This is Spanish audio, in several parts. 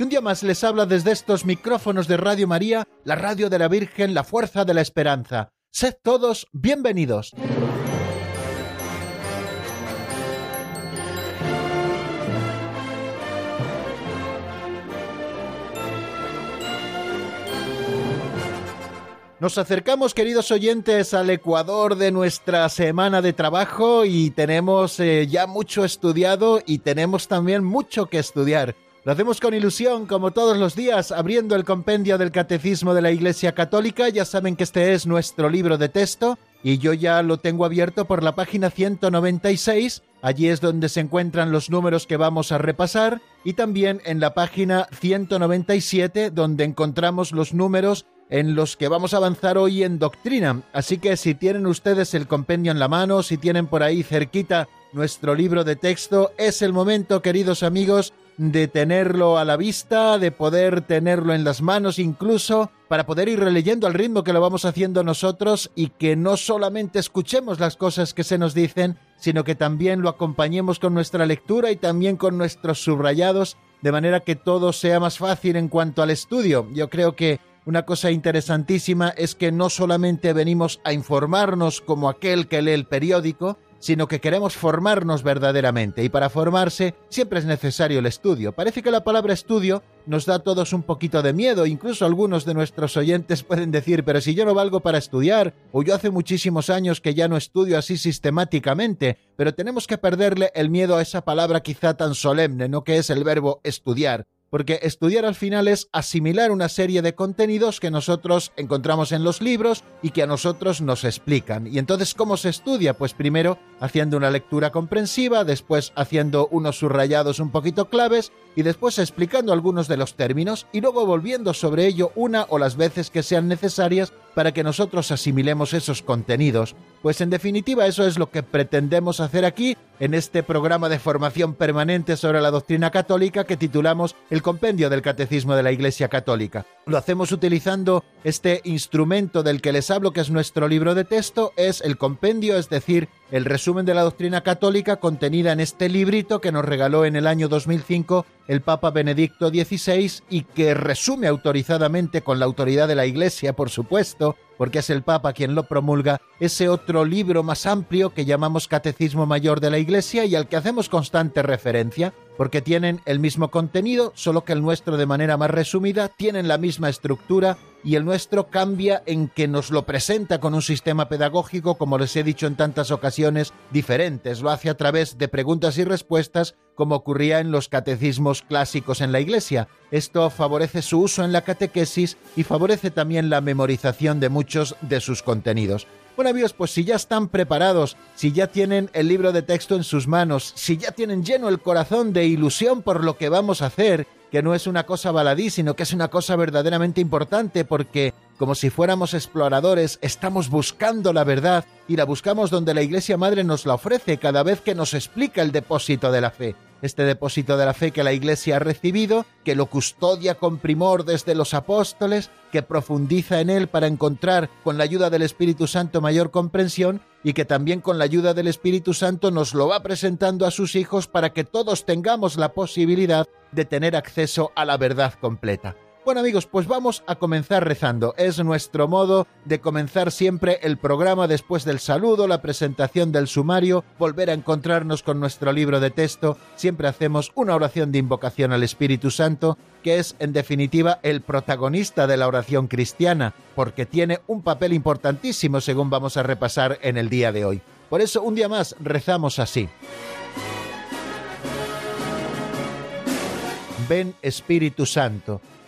que un día más les habla desde estos micrófonos de Radio María, la radio de la Virgen, la fuerza de la esperanza. Sed todos bienvenidos. Nos acercamos, queridos oyentes, al Ecuador de nuestra semana de trabajo y tenemos eh, ya mucho estudiado y tenemos también mucho que estudiar. Lo hacemos con ilusión, como todos los días, abriendo el compendio del Catecismo de la Iglesia Católica. Ya saben que este es nuestro libro de texto y yo ya lo tengo abierto por la página 196. Allí es donde se encuentran los números que vamos a repasar y también en la página 197 donde encontramos los números en los que vamos a avanzar hoy en doctrina. Así que si tienen ustedes el compendio en la mano, si tienen por ahí cerquita nuestro libro de texto, es el momento, queridos amigos, de tenerlo a la vista, de poder tenerlo en las manos incluso, para poder ir releyendo al ritmo que lo vamos haciendo nosotros y que no solamente escuchemos las cosas que se nos dicen, sino que también lo acompañemos con nuestra lectura y también con nuestros subrayados, de manera que todo sea más fácil en cuanto al estudio. Yo creo que una cosa interesantísima es que no solamente venimos a informarnos como aquel que lee el periódico, sino que queremos formarnos verdaderamente y para formarse siempre es necesario el estudio. Parece que la palabra estudio nos da a todos un poquito de miedo, incluso algunos de nuestros oyentes pueden decir, pero si yo no valgo para estudiar, o yo hace muchísimos años que ya no estudio así sistemáticamente, pero tenemos que perderle el miedo a esa palabra quizá tan solemne, ¿no? que es el verbo estudiar porque estudiar al final es asimilar una serie de contenidos que nosotros encontramos en los libros y que a nosotros nos explican. Y entonces, ¿cómo se estudia? Pues primero haciendo una lectura comprensiva, después haciendo unos subrayados un poquito claves y después explicando algunos de los términos y luego volviendo sobre ello una o las veces que sean necesarias para que nosotros asimilemos esos contenidos. Pues en definitiva eso es lo que pretendemos hacer aquí en este programa de formación permanente sobre la doctrina católica que titulamos El Compendio del Catecismo de la Iglesia Católica. Lo hacemos utilizando este instrumento del que les hablo, que es nuestro libro de texto, es el compendio, es decir, el resumen de la doctrina católica contenida en este librito que nos regaló en el año 2005 el Papa Benedicto XVI y que resume autorizadamente con la autoridad de la Iglesia, por supuesto, porque es el Papa quien lo promulga, ese otro libro más amplio que llamamos Catecismo Mayor de la Iglesia y al que hacemos constante referencia, porque tienen el mismo contenido, solo que el nuestro de manera más resumida, tienen la misma estructura y el nuestro cambia en que nos lo presenta con un sistema pedagógico, como les he dicho en tantas ocasiones, diferentes. Lo hace a través de preguntas y respuestas, como ocurría en los catecismos clásicos en la Iglesia. Esto favorece su uso en la catequesis y favorece también la memorización de muchos de sus contenidos. Bueno amigos, pues si ya están preparados, si ya tienen el libro de texto en sus manos, si ya tienen lleno el corazón de ilusión por lo que vamos a hacer, que no es una cosa baladí, sino que es una cosa verdaderamente importante porque, como si fuéramos exploradores, estamos buscando la verdad y la buscamos donde la Iglesia Madre nos la ofrece cada vez que nos explica el depósito de la fe. Este depósito de la fe que la Iglesia ha recibido, que lo custodia con primor desde los apóstoles, que profundiza en él para encontrar con la ayuda del Espíritu Santo mayor comprensión y que también con la ayuda del Espíritu Santo nos lo va presentando a sus hijos para que todos tengamos la posibilidad de tener acceso a la verdad completa. Bueno amigos, pues vamos a comenzar rezando. Es nuestro modo de comenzar siempre el programa después del saludo, la presentación del sumario, volver a encontrarnos con nuestro libro de texto. Siempre hacemos una oración de invocación al Espíritu Santo, que es en definitiva el protagonista de la oración cristiana, porque tiene un papel importantísimo según vamos a repasar en el día de hoy. Por eso un día más rezamos así. Ven Espíritu Santo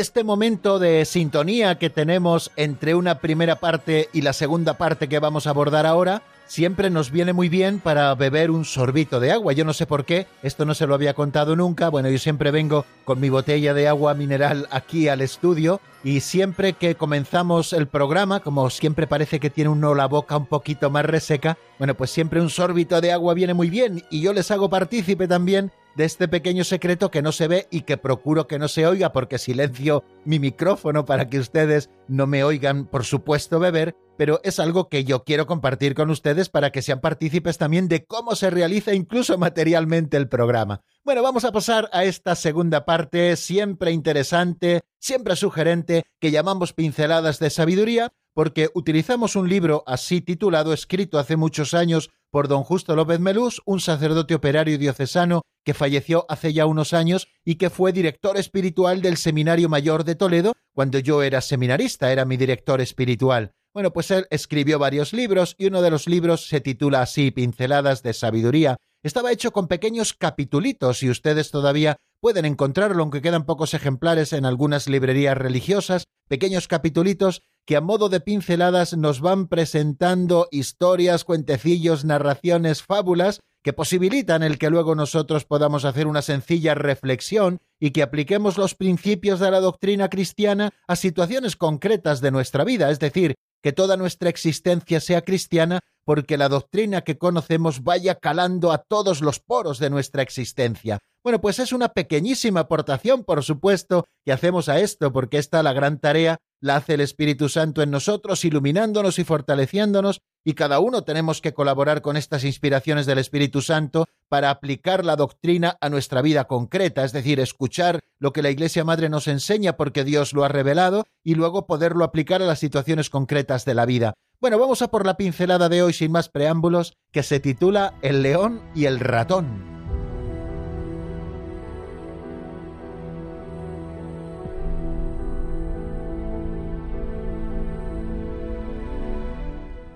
Este momento de sintonía que tenemos entre una primera parte y la segunda parte que vamos a abordar ahora, siempre nos viene muy bien para beber un sorbito de agua. Yo no sé por qué, esto no se lo había contado nunca. Bueno, yo siempre vengo con mi botella de agua mineral aquí al estudio y siempre que comenzamos el programa, como siempre parece que tiene uno la boca un poquito más reseca, bueno, pues siempre un sorbito de agua viene muy bien y yo les hago partícipe también de este pequeño secreto que no se ve y que procuro que no se oiga porque silencio mi micrófono para que ustedes no me oigan, por supuesto, beber, pero es algo que yo quiero compartir con ustedes para que sean partícipes también de cómo se realiza incluso materialmente el programa. Bueno, vamos a pasar a esta segunda parte, siempre interesante, siempre sugerente, que llamamos pinceladas de sabiduría, porque utilizamos un libro así titulado, escrito hace muchos años por don Justo López Melús, un sacerdote operario diocesano que falleció hace ya unos años y que fue director espiritual del Seminario Mayor de Toledo cuando yo era seminarista, era mi director espiritual. Bueno, pues él escribió varios libros y uno de los libros se titula así Pinceladas de Sabiduría. Estaba hecho con pequeños capitulitos y ustedes todavía pueden encontrarlo, aunque quedan pocos ejemplares en algunas librerías religiosas, pequeños capitulitos que a modo de pinceladas nos van presentando historias, cuentecillos, narraciones, fábulas que posibilitan el que luego nosotros podamos hacer una sencilla reflexión y que apliquemos los principios de la doctrina cristiana a situaciones concretas de nuestra vida, es decir, que toda nuestra existencia sea cristiana porque la doctrina que conocemos vaya calando a todos los poros de nuestra existencia. Bueno, pues es una pequeñísima aportación, por supuesto, que hacemos a esto, porque esta la gran tarea la hace el Espíritu Santo en nosotros, iluminándonos y fortaleciéndonos, y cada uno tenemos que colaborar con estas inspiraciones del Espíritu Santo para aplicar la doctrina a nuestra vida concreta, es decir, escuchar lo que la Iglesia Madre nos enseña porque Dios lo ha revelado y luego poderlo aplicar a las situaciones concretas de la vida. Bueno, vamos a por la pincelada de hoy sin más preámbulos, que se titula El león y el ratón.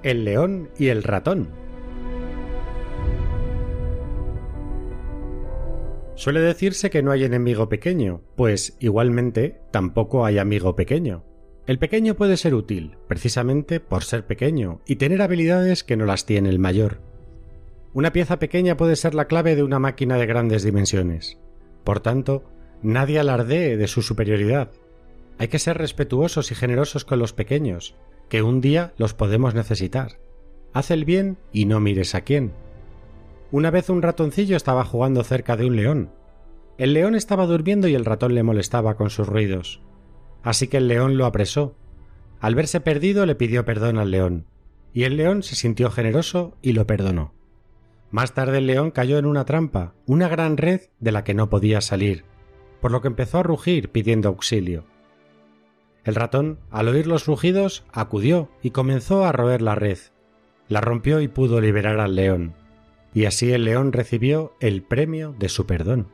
El león y el ratón. Suele decirse que no hay enemigo pequeño, pues igualmente tampoco hay amigo pequeño. El pequeño puede ser útil, precisamente por ser pequeño y tener habilidades que no las tiene el mayor. Una pieza pequeña puede ser la clave de una máquina de grandes dimensiones. Por tanto, nadie alardee de su superioridad. Hay que ser respetuosos y generosos con los pequeños, que un día los podemos necesitar. Haz el bien y no mires a quién. Una vez un ratoncillo estaba jugando cerca de un león. El león estaba durmiendo y el ratón le molestaba con sus ruidos. Así que el león lo apresó. Al verse perdido le pidió perdón al león, y el león se sintió generoso y lo perdonó. Más tarde el león cayó en una trampa, una gran red de la que no podía salir, por lo que empezó a rugir pidiendo auxilio. El ratón, al oír los rugidos, acudió y comenzó a roer la red. La rompió y pudo liberar al león. Y así el león recibió el premio de su perdón.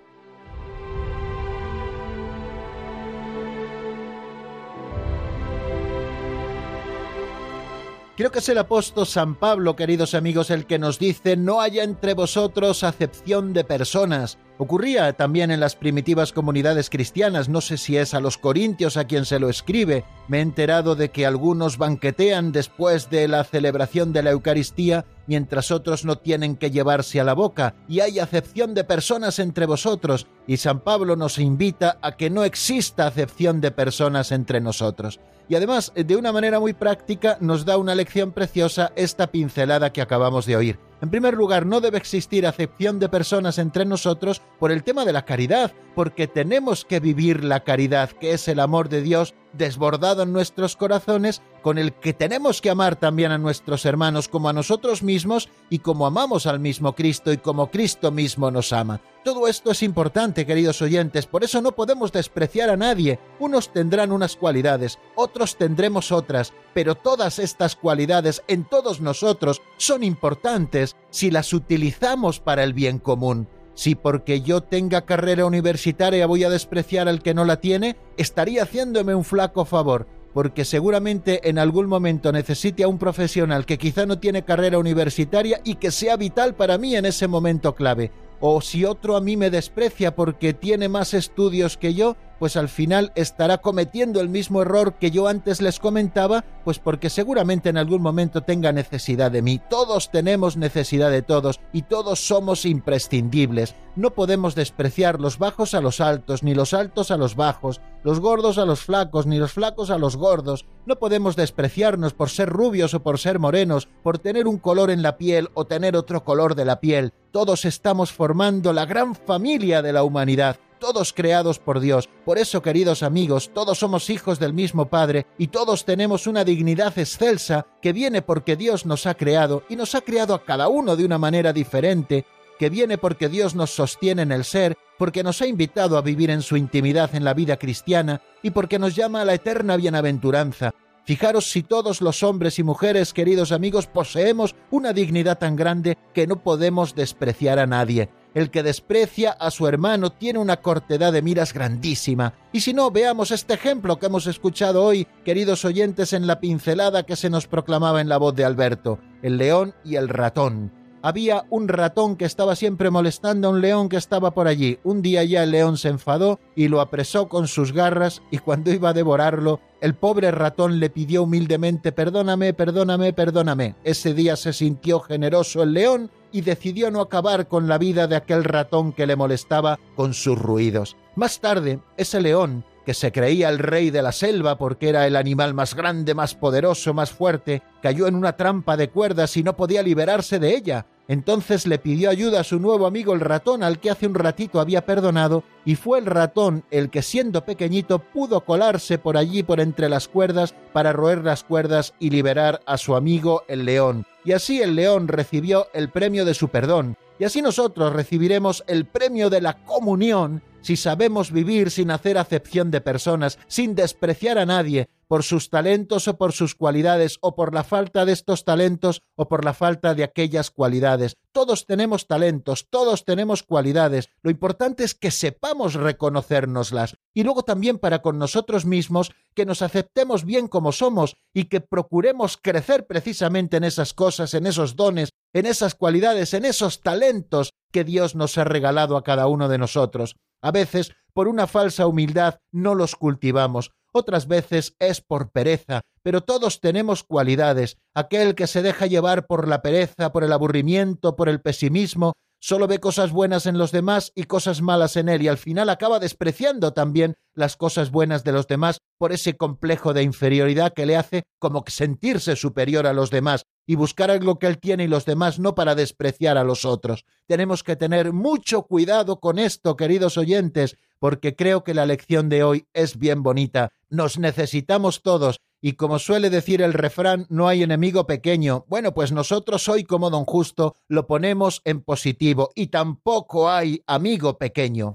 Creo que es el apóstol San Pablo, queridos amigos, el que nos dice, no haya entre vosotros acepción de personas. Ocurría también en las primitivas comunidades cristianas, no sé si es a los corintios a quien se lo escribe. Me he enterado de que algunos banquetean después de la celebración de la Eucaristía, mientras otros no tienen que llevarse a la boca, y hay acepción de personas entre vosotros, y San Pablo nos invita a que no exista acepción de personas entre nosotros. Y además, de una manera muy práctica, nos da una lección preciosa esta pincelada que acabamos de oír. En primer lugar, no debe existir acepción de personas entre nosotros por el tema de la caridad, porque tenemos que vivir la caridad, que es el amor de Dios desbordado en nuestros corazones con el que tenemos que amar también a nuestros hermanos como a nosotros mismos y como amamos al mismo Cristo y como Cristo mismo nos ama. Todo esto es importante, queridos oyentes, por eso no podemos despreciar a nadie. Unos tendrán unas cualidades, otros tendremos otras, pero todas estas cualidades en todos nosotros son importantes si las utilizamos para el bien común. Si porque yo tenga carrera universitaria voy a despreciar al que no la tiene, estaría haciéndome un flaco favor, porque seguramente en algún momento necesite a un profesional que quizá no tiene carrera universitaria y que sea vital para mí en ese momento clave. O si otro a mí me desprecia porque tiene más estudios que yo, pues al final estará cometiendo el mismo error que yo antes les comentaba, pues porque seguramente en algún momento tenga necesidad de mí. Todos tenemos necesidad de todos y todos somos imprescindibles. No podemos despreciar los bajos a los altos, ni los altos a los bajos, los gordos a los flacos, ni los flacos a los gordos. No podemos despreciarnos por ser rubios o por ser morenos, por tener un color en la piel o tener otro color de la piel. Todos estamos formando la gran familia de la humanidad todos creados por Dios. Por eso, queridos amigos, todos somos hijos del mismo Padre y todos tenemos una dignidad excelsa que viene porque Dios nos ha creado y nos ha creado a cada uno de una manera diferente, que viene porque Dios nos sostiene en el ser, porque nos ha invitado a vivir en su intimidad en la vida cristiana y porque nos llama a la eterna bienaventuranza. Fijaros si todos los hombres y mujeres, queridos amigos, poseemos una dignidad tan grande que no podemos despreciar a nadie. El que desprecia a su hermano tiene una cortedad de miras grandísima. Y si no, veamos este ejemplo que hemos escuchado hoy, queridos oyentes, en la pincelada que se nos proclamaba en la voz de Alberto, el león y el ratón. Había un ratón que estaba siempre molestando a un león que estaba por allí. Un día ya el león se enfadó y lo apresó con sus garras y cuando iba a devorarlo, el pobre ratón le pidió humildemente perdóname, perdóname, perdóname. Ese día se sintió generoso el león y decidió no acabar con la vida de aquel ratón que le molestaba con sus ruidos. Más tarde, ese león, que se creía el rey de la selva porque era el animal más grande, más poderoso, más fuerte, cayó en una trampa de cuerdas y no podía liberarse de ella. Entonces le pidió ayuda a su nuevo amigo el ratón al que hace un ratito había perdonado, y fue el ratón el que siendo pequeñito pudo colarse por allí por entre las cuerdas para roer las cuerdas y liberar a su amigo el león. Y así el león recibió el premio de su perdón, y así nosotros recibiremos el premio de la comunión si sabemos vivir sin hacer acepción de personas, sin despreciar a nadie, por sus talentos o por sus cualidades, o por la falta de estos talentos o por la falta de aquellas cualidades. Todos tenemos talentos, todos tenemos cualidades. Lo importante es que sepamos reconocérnoslas y luego también para con nosotros mismos que nos aceptemos bien como somos y que procuremos crecer precisamente en esas cosas, en esos dones, en esas cualidades, en esos talentos que Dios nos ha regalado a cada uno de nosotros. A veces, por una falsa humildad, no los cultivamos, otras veces es por pereza, pero todos tenemos cualidades. Aquel que se deja llevar por la pereza, por el aburrimiento, por el pesimismo, solo ve cosas buenas en los demás y cosas malas en él y al final acaba despreciando también las cosas buenas de los demás por ese complejo de inferioridad que le hace como sentirse superior a los demás y buscar algo que él tiene y los demás no para despreciar a los otros. Tenemos que tener mucho cuidado con esto, queridos oyentes, porque creo que la lección de hoy es bien bonita. Nos necesitamos todos y como suele decir el refrán, no hay enemigo pequeño. Bueno, pues nosotros hoy como don Justo lo ponemos en positivo y tampoco hay amigo pequeño.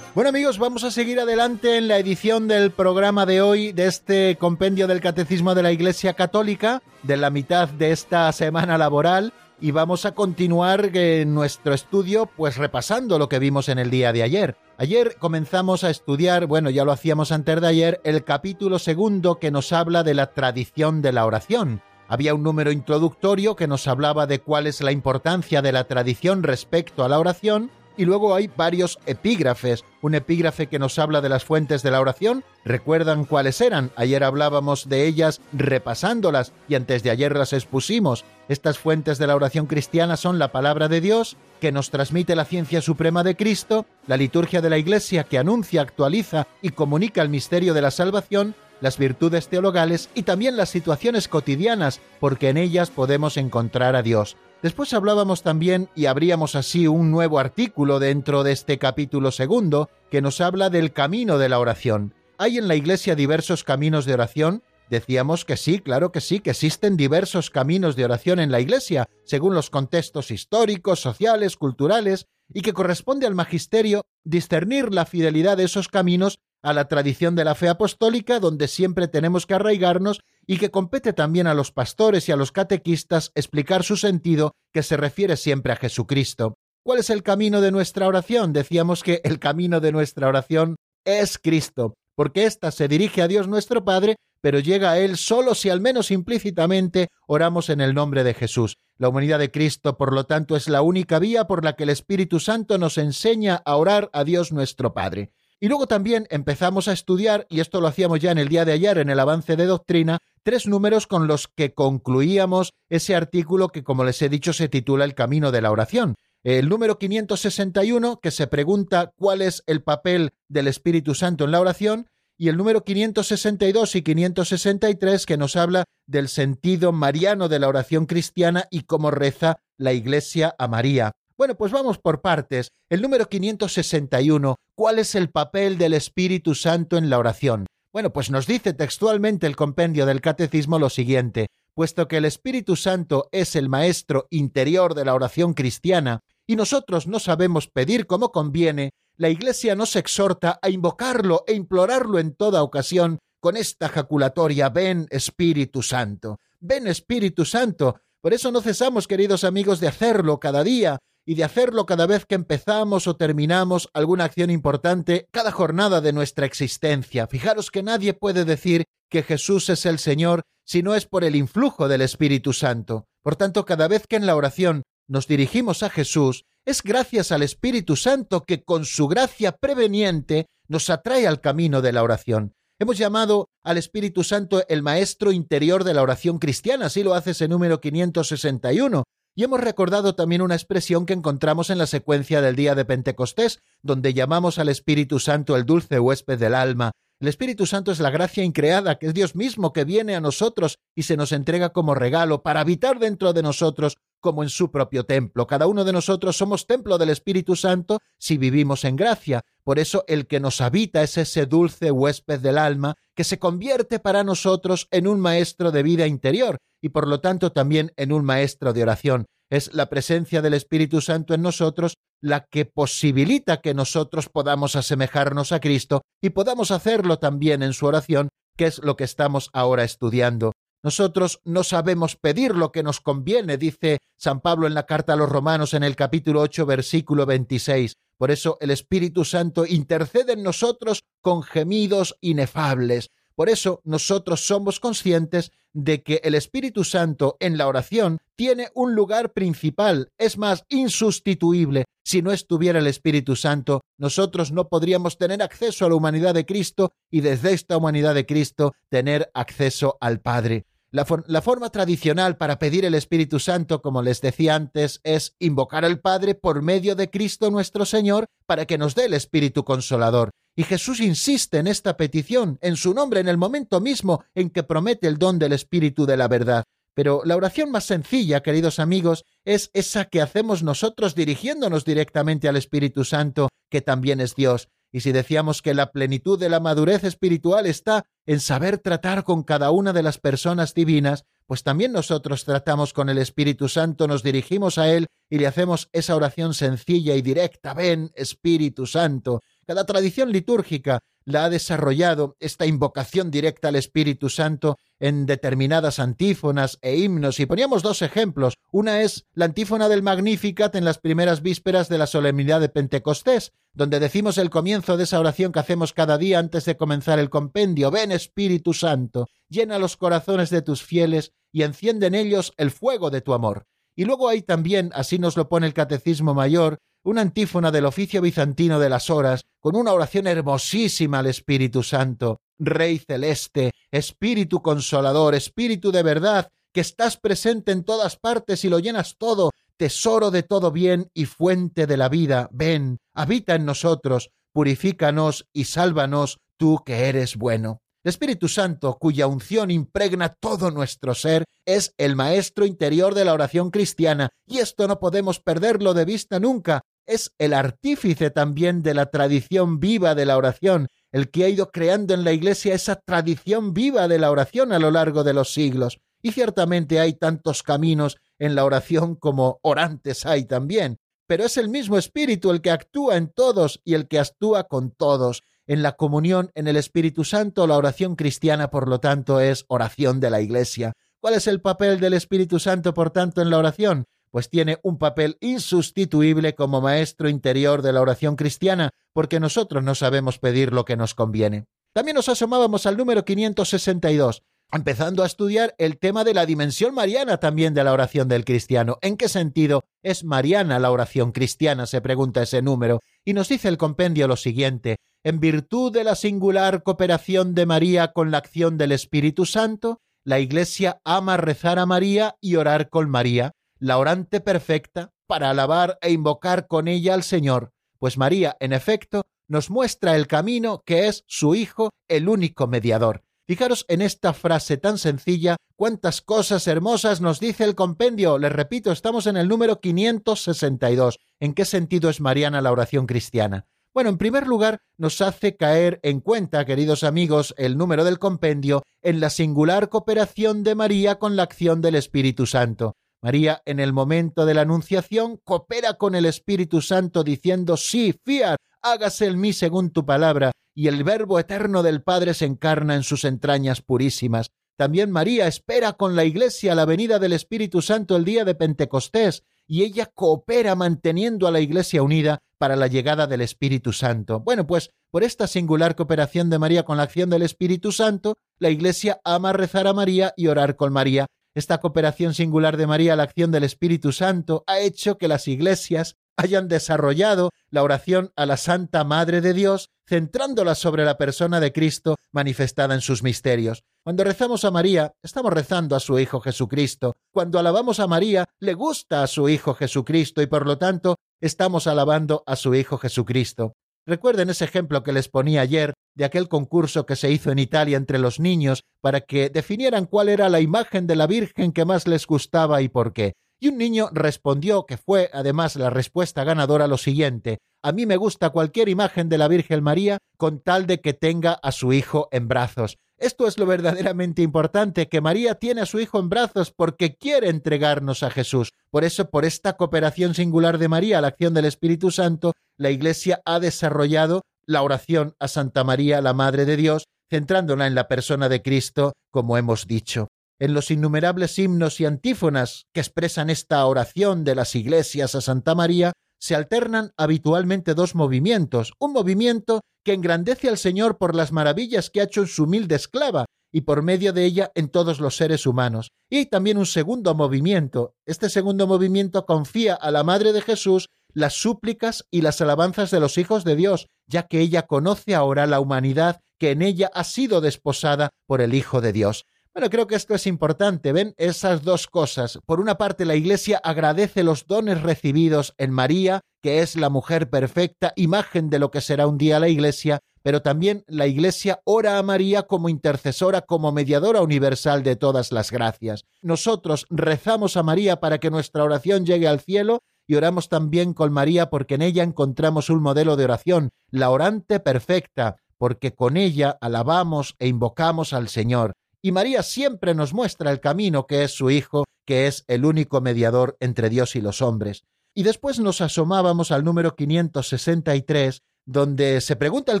Bueno amigos, vamos a seguir adelante en la edición del programa de hoy de este compendio del Catecismo de la Iglesia Católica, de la mitad de esta semana laboral, y vamos a continuar en nuestro estudio pues repasando lo que vimos en el día de ayer. Ayer comenzamos a estudiar, bueno, ya lo hacíamos antes de ayer, el capítulo segundo que nos habla de la tradición de la oración. Había un número introductorio que nos hablaba de cuál es la importancia de la tradición respecto a la oración, y luego hay varios epígrafes. Un epígrafe que nos habla de las fuentes de la oración. ¿Recuerdan cuáles eran? Ayer hablábamos de ellas repasándolas y antes de ayer las expusimos. Estas fuentes de la oración cristiana son la palabra de Dios, que nos transmite la ciencia suprema de Cristo, la liturgia de la Iglesia que anuncia, actualiza y comunica el misterio de la salvación, las virtudes teologales y también las situaciones cotidianas, porque en ellas podemos encontrar a Dios. Después hablábamos también y abríamos así un nuevo artículo dentro de este capítulo segundo que nos habla del camino de la oración. ¿Hay en la Iglesia diversos caminos de oración? Decíamos que sí, claro que sí, que existen diversos caminos de oración en la Iglesia, según los contextos históricos, sociales, culturales, y que corresponde al magisterio discernir la fidelidad de esos caminos a la tradición de la fe apostólica, donde siempre tenemos que arraigarnos, y que compete también a los pastores y a los catequistas explicar su sentido, que se refiere siempre a Jesucristo. ¿Cuál es el camino de nuestra oración? Decíamos que el camino de nuestra oración es Cristo, porque ésta se dirige a Dios nuestro Padre, pero llega a Él solo si al menos implícitamente oramos en el nombre de Jesús. La humanidad de Cristo, por lo tanto, es la única vía por la que el Espíritu Santo nos enseña a orar a Dios nuestro Padre. Y luego también empezamos a estudiar, y esto lo hacíamos ya en el día de ayer en el avance de doctrina, tres números con los que concluíamos ese artículo que, como les he dicho, se titula El Camino de la Oración. El número 561, que se pregunta cuál es el papel del Espíritu Santo en la oración, y el número 562 y 563, que nos habla del sentido mariano de la oración cristiana y cómo reza la Iglesia a María. Bueno, pues vamos por partes. El número 561, ¿cuál es el papel del Espíritu Santo en la oración? Bueno, pues nos dice textualmente el compendio del Catecismo lo siguiente, puesto que el Espíritu Santo es el maestro interior de la oración cristiana, y nosotros no sabemos pedir como conviene, la Iglesia nos exhorta a invocarlo e implorarlo en toda ocasión con esta jaculatoria, ven Espíritu Santo, ven Espíritu Santo. Por eso no cesamos, queridos amigos, de hacerlo cada día, y de hacerlo cada vez que empezamos o terminamos alguna acción importante cada jornada de nuestra existencia. Fijaros que nadie puede decir que Jesús es el Señor si no es por el influjo del Espíritu Santo. Por tanto, cada vez que en la oración nos dirigimos a Jesús, es gracias al Espíritu Santo que con su gracia preveniente nos atrae al camino de la oración. Hemos llamado al Espíritu Santo el Maestro interior de la oración cristiana, así lo hace ese número 561, y hemos recordado también una expresión que encontramos en la secuencia del día de Pentecostés, donde llamamos al Espíritu Santo el dulce huésped del alma. El Espíritu Santo es la gracia increada, que es Dios mismo que viene a nosotros y se nos entrega como regalo para habitar dentro de nosotros como en su propio templo. Cada uno de nosotros somos templo del Espíritu Santo si vivimos en gracia. Por eso el que nos habita es ese dulce huésped del alma que se convierte para nosotros en un maestro de vida interior y por lo tanto también en un maestro de oración. Es la presencia del Espíritu Santo en nosotros la que posibilita que nosotros podamos asemejarnos a Cristo y podamos hacerlo también en su oración, que es lo que estamos ahora estudiando. Nosotros no sabemos pedir lo que nos conviene, dice San Pablo en la carta a los Romanos en el capítulo 8, versículo 26. Por eso el Espíritu Santo intercede en nosotros con gemidos inefables. Por eso nosotros somos conscientes de que el Espíritu Santo en la oración tiene un lugar principal, es más, insustituible. Si no estuviera el Espíritu Santo, nosotros no podríamos tener acceso a la humanidad de Cristo y desde esta humanidad de Cristo tener acceso al Padre. La, la, forma tradicional para pedir el Espíritu Santo, como les decía antes, es invocar al Padre por medio de Cristo nuestro Señor para que nos dé el Espíritu Consolador. Y Jesús insiste en esta petición, en su nombre, en el momento mismo en que promete el don del Espíritu de la verdad. Pero la oración más sencilla, queridos amigos, es esa que hacemos nosotros dirigiéndonos directamente al Espíritu Santo, que también es Dios. Y si decíamos que la plenitud de la madurez espiritual está en saber tratar con cada una de las personas divinas, pues también nosotros tratamos con el Espíritu Santo, nos dirigimos a Él y le hacemos esa oración sencilla y directa, ven Espíritu Santo, cada tradición litúrgica la ha desarrollado esta invocación directa al Espíritu Santo en determinadas antífonas e himnos. Y poníamos dos ejemplos. Una es la antífona del Magnificat en las primeras vísperas de la solemnidad de Pentecostés, donde decimos el comienzo de esa oración que hacemos cada día antes de comenzar el compendio. Ven Espíritu Santo, llena los corazones de tus fieles y enciende en ellos el fuego de tu amor. Y luego hay también, así nos lo pone el Catecismo Mayor, una antífona del oficio bizantino de las horas, con una oración hermosísima al Espíritu Santo. Rey celeste, Espíritu consolador, Espíritu de verdad, que estás presente en todas partes y lo llenas todo, tesoro de todo bien y fuente de la vida, ven, habita en nosotros, purifícanos y sálvanos, tú que eres bueno. El Espíritu Santo, cuya unción impregna todo nuestro ser, es el maestro interior de la oración cristiana, y esto no podemos perderlo de vista nunca. Es el artífice también de la tradición viva de la oración, el que ha ido creando en la Iglesia esa tradición viva de la oración a lo largo de los siglos. Y ciertamente hay tantos caminos en la oración como orantes hay también, pero es el mismo Espíritu el que actúa en todos y el que actúa con todos. En la comunión en el Espíritu Santo, la oración cristiana, por lo tanto, es oración de la Iglesia. ¿Cuál es el papel del Espíritu Santo, por tanto, en la oración? Pues tiene un papel insustituible como maestro interior de la oración cristiana, porque nosotros no sabemos pedir lo que nos conviene. También nos asomábamos al número 562, empezando a estudiar el tema de la dimensión mariana también de la oración del cristiano. ¿En qué sentido es mariana la oración cristiana? se pregunta ese número. Y nos dice el compendio lo siguiente en virtud de la singular cooperación de María con la acción del Espíritu Santo, la Iglesia ama rezar a María y orar con María, la orante perfecta, para alabar e invocar con ella al Señor, pues María, en efecto, nos muestra el camino que es su Hijo, el único mediador. Fijaros en esta frase tan sencilla, cuántas cosas hermosas nos dice el compendio. Les repito, estamos en el número 562. ¿En qué sentido es mariana la oración cristiana? Bueno, en primer lugar, nos hace caer en cuenta, queridos amigos, el número del compendio en la singular cooperación de María con la acción del Espíritu Santo. María, en el momento de la Anunciación, coopera con el Espíritu Santo diciendo, sí, fiat, hágase en mí según tu palabra, y el Verbo eterno del Padre se encarna en sus entrañas purísimas. También María espera con la Iglesia la venida del Espíritu Santo el día de Pentecostés, y ella coopera manteniendo a la Iglesia unida para la llegada del Espíritu Santo. Bueno, pues por esta singular cooperación de María con la acción del Espíritu Santo, la Iglesia ama rezar a María y orar con María. Esta cooperación singular de María a la acción del Espíritu Santo ha hecho que las iglesias hayan desarrollado la oración a la Santa Madre de Dios, centrándola sobre la persona de Cristo manifestada en sus misterios. Cuando rezamos a María, estamos rezando a su Hijo Jesucristo. Cuando alabamos a María, le gusta a su Hijo Jesucristo y por lo tanto estamos alabando a su Hijo Jesucristo. Recuerden ese ejemplo que les ponía ayer de aquel concurso que se hizo en Italia entre los niños para que definieran cuál era la imagen de la Virgen que más les gustaba y por qué. Y un niño respondió, que fue además la respuesta ganadora, lo siguiente A mí me gusta cualquier imagen de la Virgen María con tal de que tenga a su hijo en brazos. Esto es lo verdaderamente importante, que María tiene a su Hijo en brazos porque quiere entregarnos a Jesús. Por eso, por esta cooperación singular de María la acción del Espíritu Santo, la Iglesia ha desarrollado la oración a Santa María, la Madre de Dios, centrándola en la persona de Cristo, como hemos dicho. En los innumerables himnos y antífonas que expresan esta oración de las iglesias a Santa María, se alternan habitualmente dos movimientos, un movimiento que engrandece al Señor por las maravillas que ha hecho en su humilde esclava y por medio de ella en todos los seres humanos. Y hay también un segundo movimiento. Este segundo movimiento confía a la Madre de Jesús las súplicas y las alabanzas de los hijos de Dios, ya que ella conoce ahora la humanidad que en ella ha sido desposada por el Hijo de Dios. Bueno, creo que esto es importante. Ven esas dos cosas. Por una parte, la Iglesia agradece los dones recibidos en María, que es la mujer perfecta, imagen de lo que será un día la Iglesia, pero también la Iglesia ora a María como intercesora, como mediadora universal de todas las gracias. Nosotros rezamos a María para que nuestra oración llegue al cielo y oramos también con María porque en ella encontramos un modelo de oración, la orante perfecta, porque con ella alabamos e invocamos al Señor y María siempre nos muestra el camino que es su Hijo, que es el único mediador entre Dios y los hombres. Y después nos asomábamos al número 563, donde se pregunta el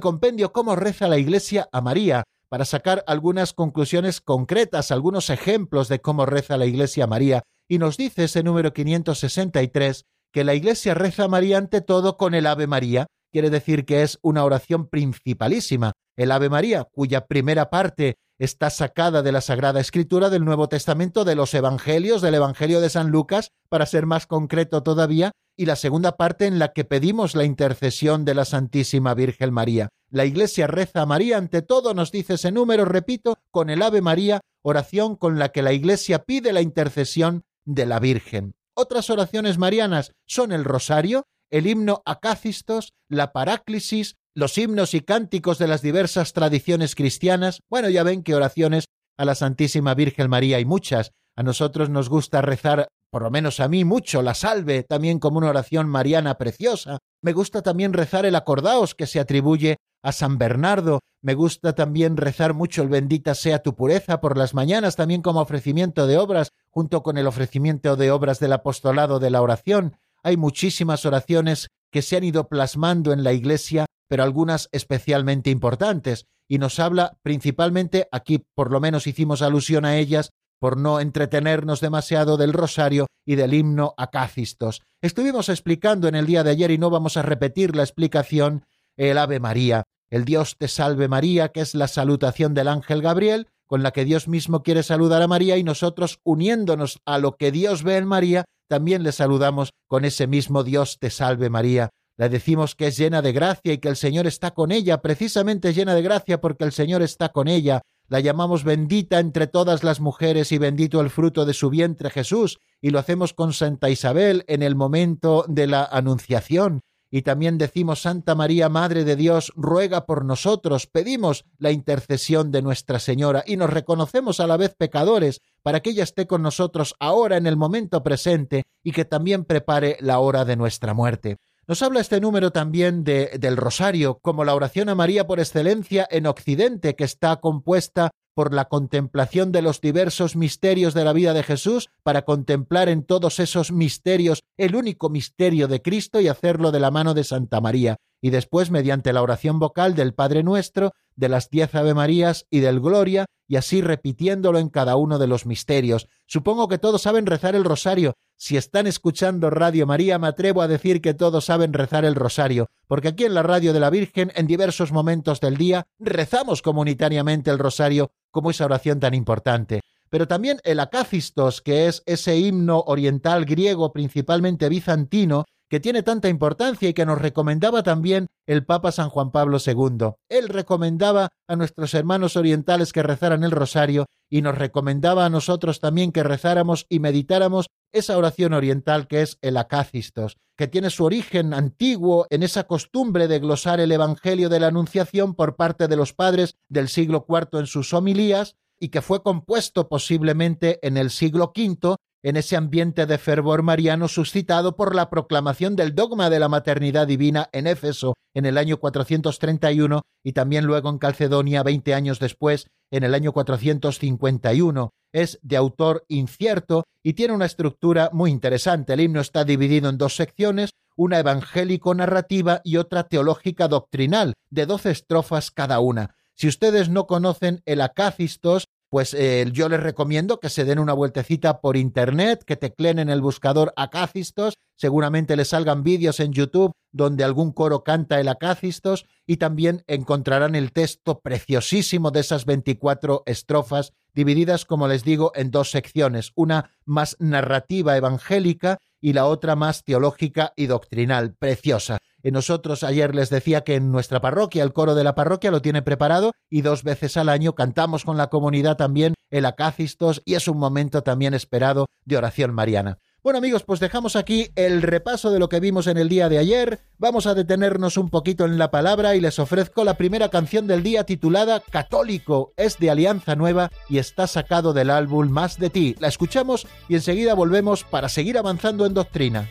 compendio cómo reza la Iglesia a María, para sacar algunas conclusiones concretas, algunos ejemplos de cómo reza la Iglesia a María, y nos dice ese número 563 que la Iglesia reza a María ante todo con el Ave María, quiere decir que es una oración principalísima. El Ave María, cuya primera parte está sacada de la Sagrada Escritura del Nuevo Testamento, de los Evangelios, del Evangelio de San Lucas, para ser más concreto todavía, y la segunda parte en la que pedimos la intercesión de la Santísima Virgen María. La Iglesia reza a María ante todo, nos dice ese número, repito, con el Ave María, oración con la que la Iglesia pide la intercesión de la Virgen. Otras oraciones marianas son el rosario, el himno acácistos, la paráclisis, los himnos y cánticos de las diversas tradiciones cristianas. Bueno, ya ven que oraciones a la Santísima Virgen María hay muchas. A nosotros nos gusta rezar, por lo menos a mí, mucho la salve, también como una oración mariana preciosa. Me gusta también rezar el acordaos que se atribuye a San Bernardo. Me gusta también rezar mucho el bendita sea tu pureza por las mañanas, también como ofrecimiento de obras, junto con el ofrecimiento de obras del apostolado de la oración. Hay muchísimas oraciones que se han ido plasmando en la Iglesia pero algunas especialmente importantes, y nos habla principalmente, aquí por lo menos hicimos alusión a ellas, por no entretenernos demasiado del rosario y del himno acácistos. Estuvimos explicando en el día de ayer y no vamos a repetir la explicación el Ave María, el Dios te salve María, que es la salutación del ángel Gabriel, con la que Dios mismo quiere saludar a María y nosotros, uniéndonos a lo que Dios ve en María, también le saludamos con ese mismo Dios te salve María. Le decimos que es llena de gracia y que el Señor está con ella, precisamente llena de gracia porque el Señor está con ella. La llamamos bendita entre todas las mujeres y bendito el fruto de su vientre Jesús, y lo hacemos con Santa Isabel en el momento de la Anunciación. Y también decimos Santa María, Madre de Dios, ruega por nosotros, pedimos la intercesión de Nuestra Señora y nos reconocemos a la vez pecadores para que ella esté con nosotros ahora en el momento presente y que también prepare la hora de nuestra muerte. Nos habla este número también de, del rosario como la oración a María por excelencia en Occidente, que está compuesta por la contemplación de los diversos misterios de la vida de Jesús, para contemplar en todos esos misterios el único misterio de Cristo y hacerlo de la mano de Santa María, y después mediante la oración vocal del Padre Nuestro, de las diez Ave Marías y del Gloria, y así repitiéndolo en cada uno de los misterios. Supongo que todos saben rezar el rosario. Si están escuchando Radio María, me atrevo a decir que todos saben rezar el rosario, porque aquí en la radio de la Virgen, en diversos momentos del día, rezamos comunitariamente el rosario como esa oración tan importante. Pero también el acácistos, que es ese himno oriental griego, principalmente bizantino, que tiene tanta importancia y que nos recomendaba también el Papa San Juan Pablo II. Él recomendaba a nuestros hermanos orientales que rezaran el rosario y nos recomendaba a nosotros también que rezáramos y meditáramos esa oración oriental que es el acácistos, que tiene su origen antiguo en esa costumbre de glosar el Evangelio de la Anunciación por parte de los padres del siglo IV en sus homilías y que fue compuesto posiblemente en el siglo V en ese ambiente de fervor mariano suscitado por la proclamación del dogma de la maternidad divina en Éfeso en el año 431 y también luego en Calcedonia veinte años después en el año 451. Es de autor incierto y tiene una estructura muy interesante. El himno está dividido en dos secciones, una evangélico-narrativa y otra teológica doctrinal, de doce estrofas cada una. Si ustedes no conocen el Acácistos, pues eh, yo les recomiendo que se den una vueltecita por internet, que tecleen en el buscador Acácistos, seguramente les salgan vídeos en YouTube donde algún coro canta el Acácistos y también encontrarán el texto preciosísimo de esas 24 estrofas divididas, como les digo, en dos secciones, una más narrativa evangélica y la otra más teológica y doctrinal, preciosa. Nosotros ayer les decía que en nuestra parroquia, el coro de la parroquia lo tiene preparado y dos veces al año cantamos con la comunidad también el acácistos y es un momento también esperado de oración mariana. Bueno amigos, pues dejamos aquí el repaso de lo que vimos en el día de ayer. Vamos a detenernos un poquito en la palabra y les ofrezco la primera canción del día titulada Católico. Es de Alianza Nueva y está sacado del álbum Más de ti. La escuchamos y enseguida volvemos para seguir avanzando en doctrina.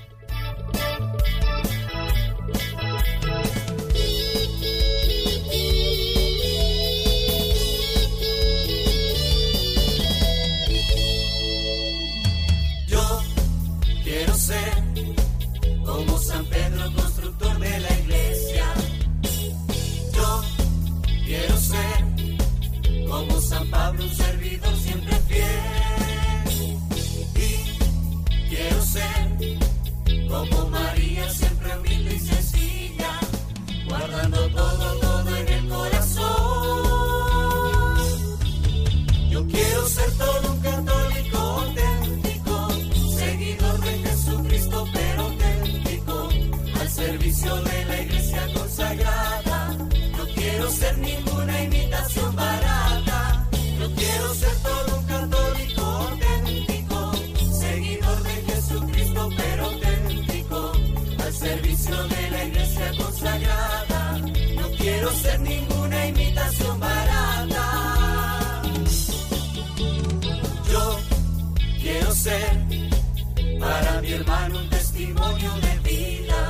San Pablo, un servidor siempre fiel. Y quiero ser como María, siempre humilde y sencilla, guardando todo, todo en el corazón. Yo quiero ser todo un testimonio de vida.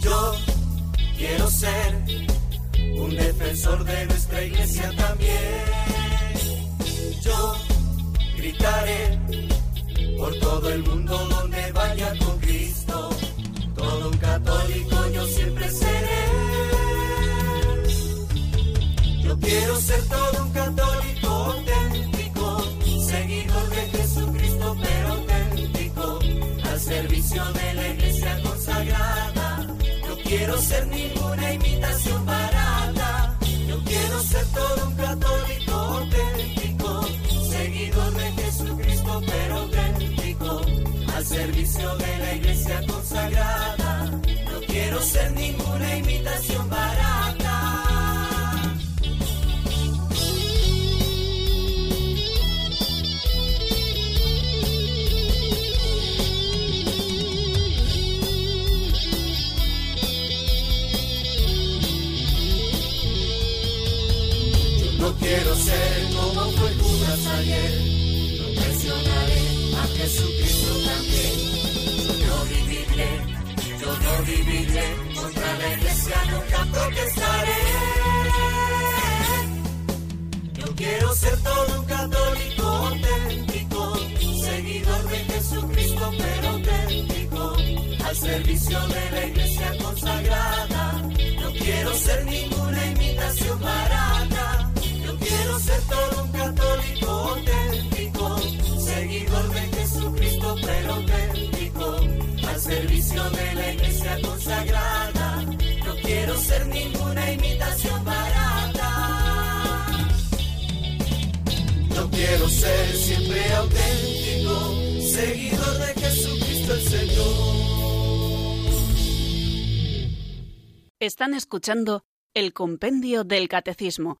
Yo quiero ser un defensor de nuestra iglesia también. Yo gritaré por todo el mundo donde vaya con Cristo. Todo un católico yo siempre seré. Yo quiero ser todo un católico servicio de la iglesia consagrada. No quiero ser ninguna imitación barata, yo quiero ser todo un católico auténtico, seguidor de Jesucristo pero auténtico, al servicio de la iglesia consagrada. No quiero ser ninguna imitación barata. Ayer. No traicionaré a Jesucristo también. Yo no viviré, yo no viviré. Contra la iglesia nunca protestaré. Yo quiero ser todo un católico auténtico. Seguidor de Jesucristo pero auténtico. Al servicio de la iglesia consagrada. No quiero ser ninguna imitación barata. Quiero ser todo un católico auténtico, seguidor de Jesucristo pero auténtico, al servicio de la iglesia consagrada. No quiero ser ninguna imitación barata. Yo quiero ser siempre auténtico, seguidor de Jesucristo el Señor. Están escuchando el Compendio del Catecismo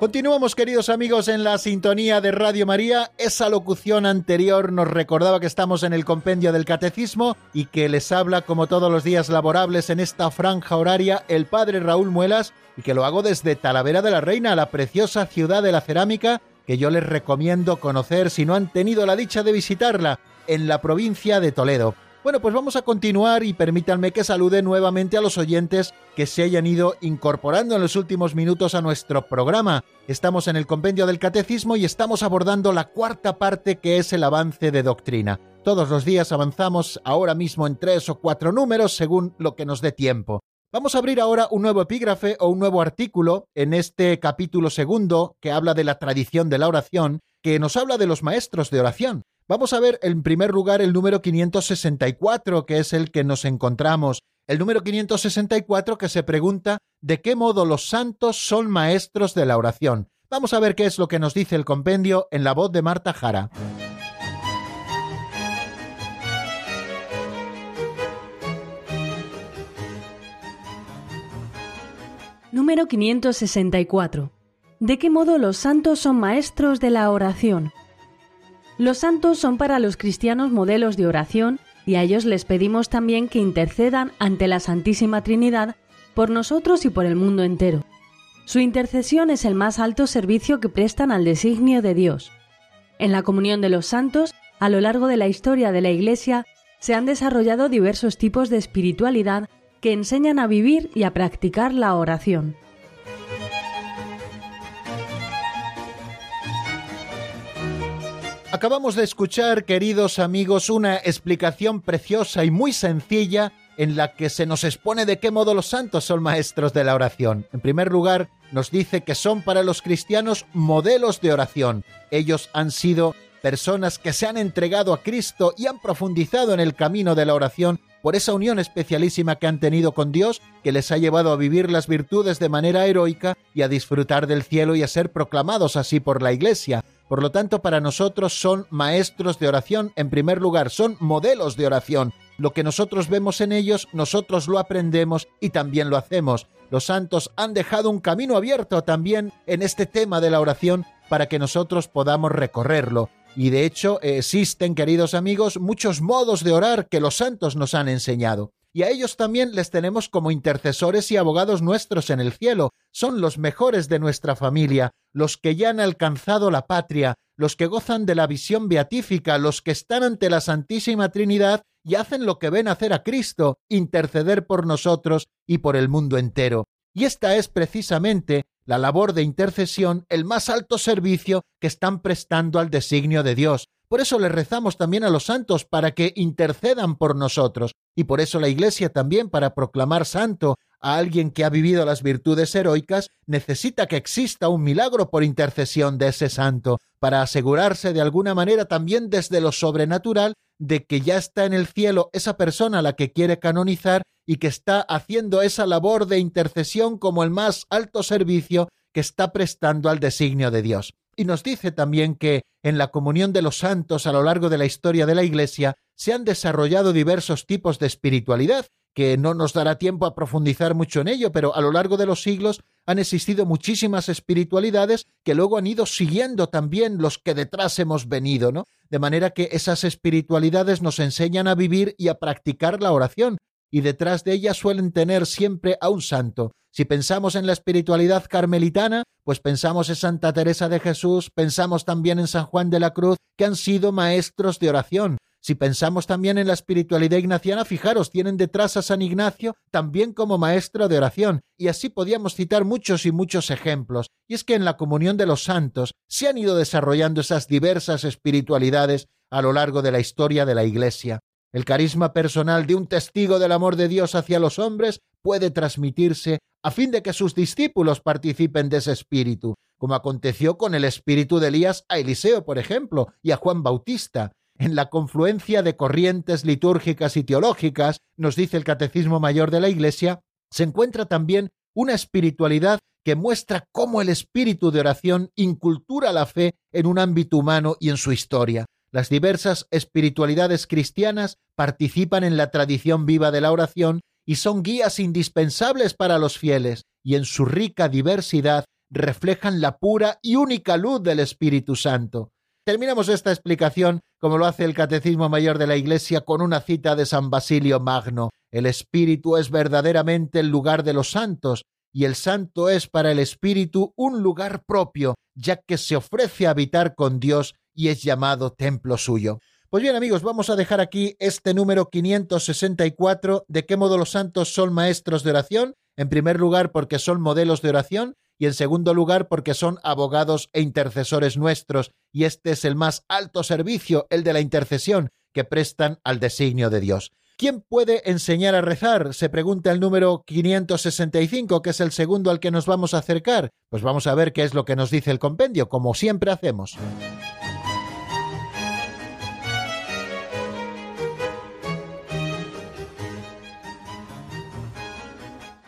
Continuamos, queridos amigos, en la sintonía de Radio María. Esa locución anterior nos recordaba que estamos en el compendio del Catecismo y que les habla, como todos los días laborables en esta franja horaria, el Padre Raúl Muelas y que lo hago desde Talavera de la Reina, la preciosa ciudad de la cerámica que yo les recomiendo conocer si no han tenido la dicha de visitarla, en la provincia de Toledo. Bueno, pues vamos a continuar y permítanme que salude nuevamente a los oyentes que se hayan ido incorporando en los últimos minutos a nuestro programa. Estamos en el compendio del catecismo y estamos abordando la cuarta parte que es el avance de doctrina. Todos los días avanzamos ahora mismo en tres o cuatro números según lo que nos dé tiempo. Vamos a abrir ahora un nuevo epígrafe o un nuevo artículo en este capítulo segundo que habla de la tradición de la oración, que nos habla de los maestros de oración. Vamos a ver en primer lugar el número 564, que es el que nos encontramos. El número 564 que se pregunta de qué modo los santos son maestros de la oración. Vamos a ver qué es lo que nos dice el compendio en la voz de Marta Jara. Número 564. ¿De qué modo los santos son maestros de la oración? Los santos son para los cristianos modelos de oración y a ellos les pedimos también que intercedan ante la Santísima Trinidad por nosotros y por el mundo entero. Su intercesión es el más alto servicio que prestan al designio de Dios. En la comunión de los santos, a lo largo de la historia de la Iglesia, se han desarrollado diversos tipos de espiritualidad que enseñan a vivir y a practicar la oración. Acabamos de escuchar, queridos amigos, una explicación preciosa y muy sencilla en la que se nos expone de qué modo los santos son maestros de la oración. En primer lugar, nos dice que son para los cristianos modelos de oración. Ellos han sido personas que se han entregado a Cristo y han profundizado en el camino de la oración por esa unión especialísima que han tenido con Dios, que les ha llevado a vivir las virtudes de manera heroica y a disfrutar del cielo y a ser proclamados así por la Iglesia. Por lo tanto, para nosotros son maestros de oración, en primer lugar, son modelos de oración. Lo que nosotros vemos en ellos, nosotros lo aprendemos y también lo hacemos. Los santos han dejado un camino abierto también en este tema de la oración para que nosotros podamos recorrerlo. Y de hecho existen, queridos amigos, muchos modos de orar que los santos nos han enseñado. Y a ellos también les tenemos como intercesores y abogados nuestros en el cielo. Son los mejores de nuestra familia, los que ya han alcanzado la patria, los que gozan de la visión beatífica, los que están ante la Santísima Trinidad y hacen lo que ven hacer a Cristo, interceder por nosotros y por el mundo entero. Y esta es precisamente la labor de intercesión, el más alto servicio que están prestando al designio de Dios. Por eso le rezamos también a los santos para que intercedan por nosotros, y por eso la Iglesia también para proclamar santo a alguien que ha vivido las virtudes heroicas, necesita que exista un milagro por intercesión de ese santo, para asegurarse de alguna manera también desde lo sobrenatural de que ya está en el cielo esa persona a la que quiere canonizar y que está haciendo esa labor de intercesión como el más alto servicio que está prestando al designio de Dios. Y nos dice también que en la comunión de los santos a lo largo de la historia de la Iglesia se han desarrollado diversos tipos de espiritualidad, que no nos dará tiempo a profundizar mucho en ello, pero a lo largo de los siglos han existido muchísimas espiritualidades que luego han ido siguiendo también los que detrás hemos venido, ¿no? De manera que esas espiritualidades nos enseñan a vivir y a practicar la oración, y detrás de ellas suelen tener siempre a un santo. Si pensamos en la espiritualidad carmelitana, pues pensamos en Santa Teresa de Jesús, pensamos también en San Juan de la Cruz, que han sido maestros de oración. Si pensamos también en la espiritualidad ignaciana, fijaros, tienen detrás a San Ignacio también como maestro de oración, y así podíamos citar muchos y muchos ejemplos. Y es que en la comunión de los santos se han ido desarrollando esas diversas espiritualidades a lo largo de la historia de la Iglesia. El carisma personal de un testigo del amor de Dios hacia los hombres puede transmitirse a fin de que sus discípulos participen de ese espíritu, como aconteció con el espíritu de Elías a Eliseo, por ejemplo, y a Juan Bautista. En la confluencia de corrientes litúrgicas y teológicas, nos dice el Catecismo Mayor de la Iglesia, se encuentra también una espiritualidad que muestra cómo el espíritu de oración incultura la fe en un ámbito humano y en su historia. Las diversas espiritualidades cristianas participan en la tradición viva de la oración y son guías indispensables para los fieles, y en su rica diversidad reflejan la pura y única luz del Espíritu Santo. Terminamos esta explicación, como lo hace el Catecismo Mayor de la Iglesia, con una cita de San Basilio Magno. El Espíritu es verdaderamente el lugar de los santos, y el santo es para el Espíritu un lugar propio, ya que se ofrece a habitar con Dios y es llamado templo suyo. Pues bien amigos, vamos a dejar aquí este número 564 de qué modo los santos son maestros de oración, en primer lugar porque son modelos de oración y en segundo lugar porque son abogados e intercesores nuestros y este es el más alto servicio, el de la intercesión que prestan al designio de Dios. ¿Quién puede enseñar a rezar? Se pregunta el número 565, que es el segundo al que nos vamos a acercar. Pues vamos a ver qué es lo que nos dice el compendio, como siempre hacemos.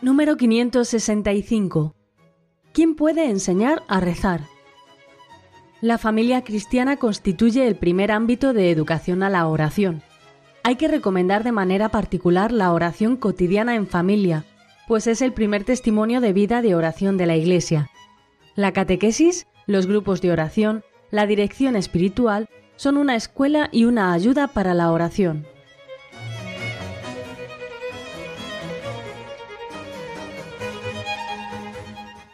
Número 565. ¿Quién puede enseñar a rezar? La familia cristiana constituye el primer ámbito de educación a la oración. Hay que recomendar de manera particular la oración cotidiana en familia, pues es el primer testimonio de vida de oración de la Iglesia. La catequesis, los grupos de oración, la dirección espiritual son una escuela y una ayuda para la oración.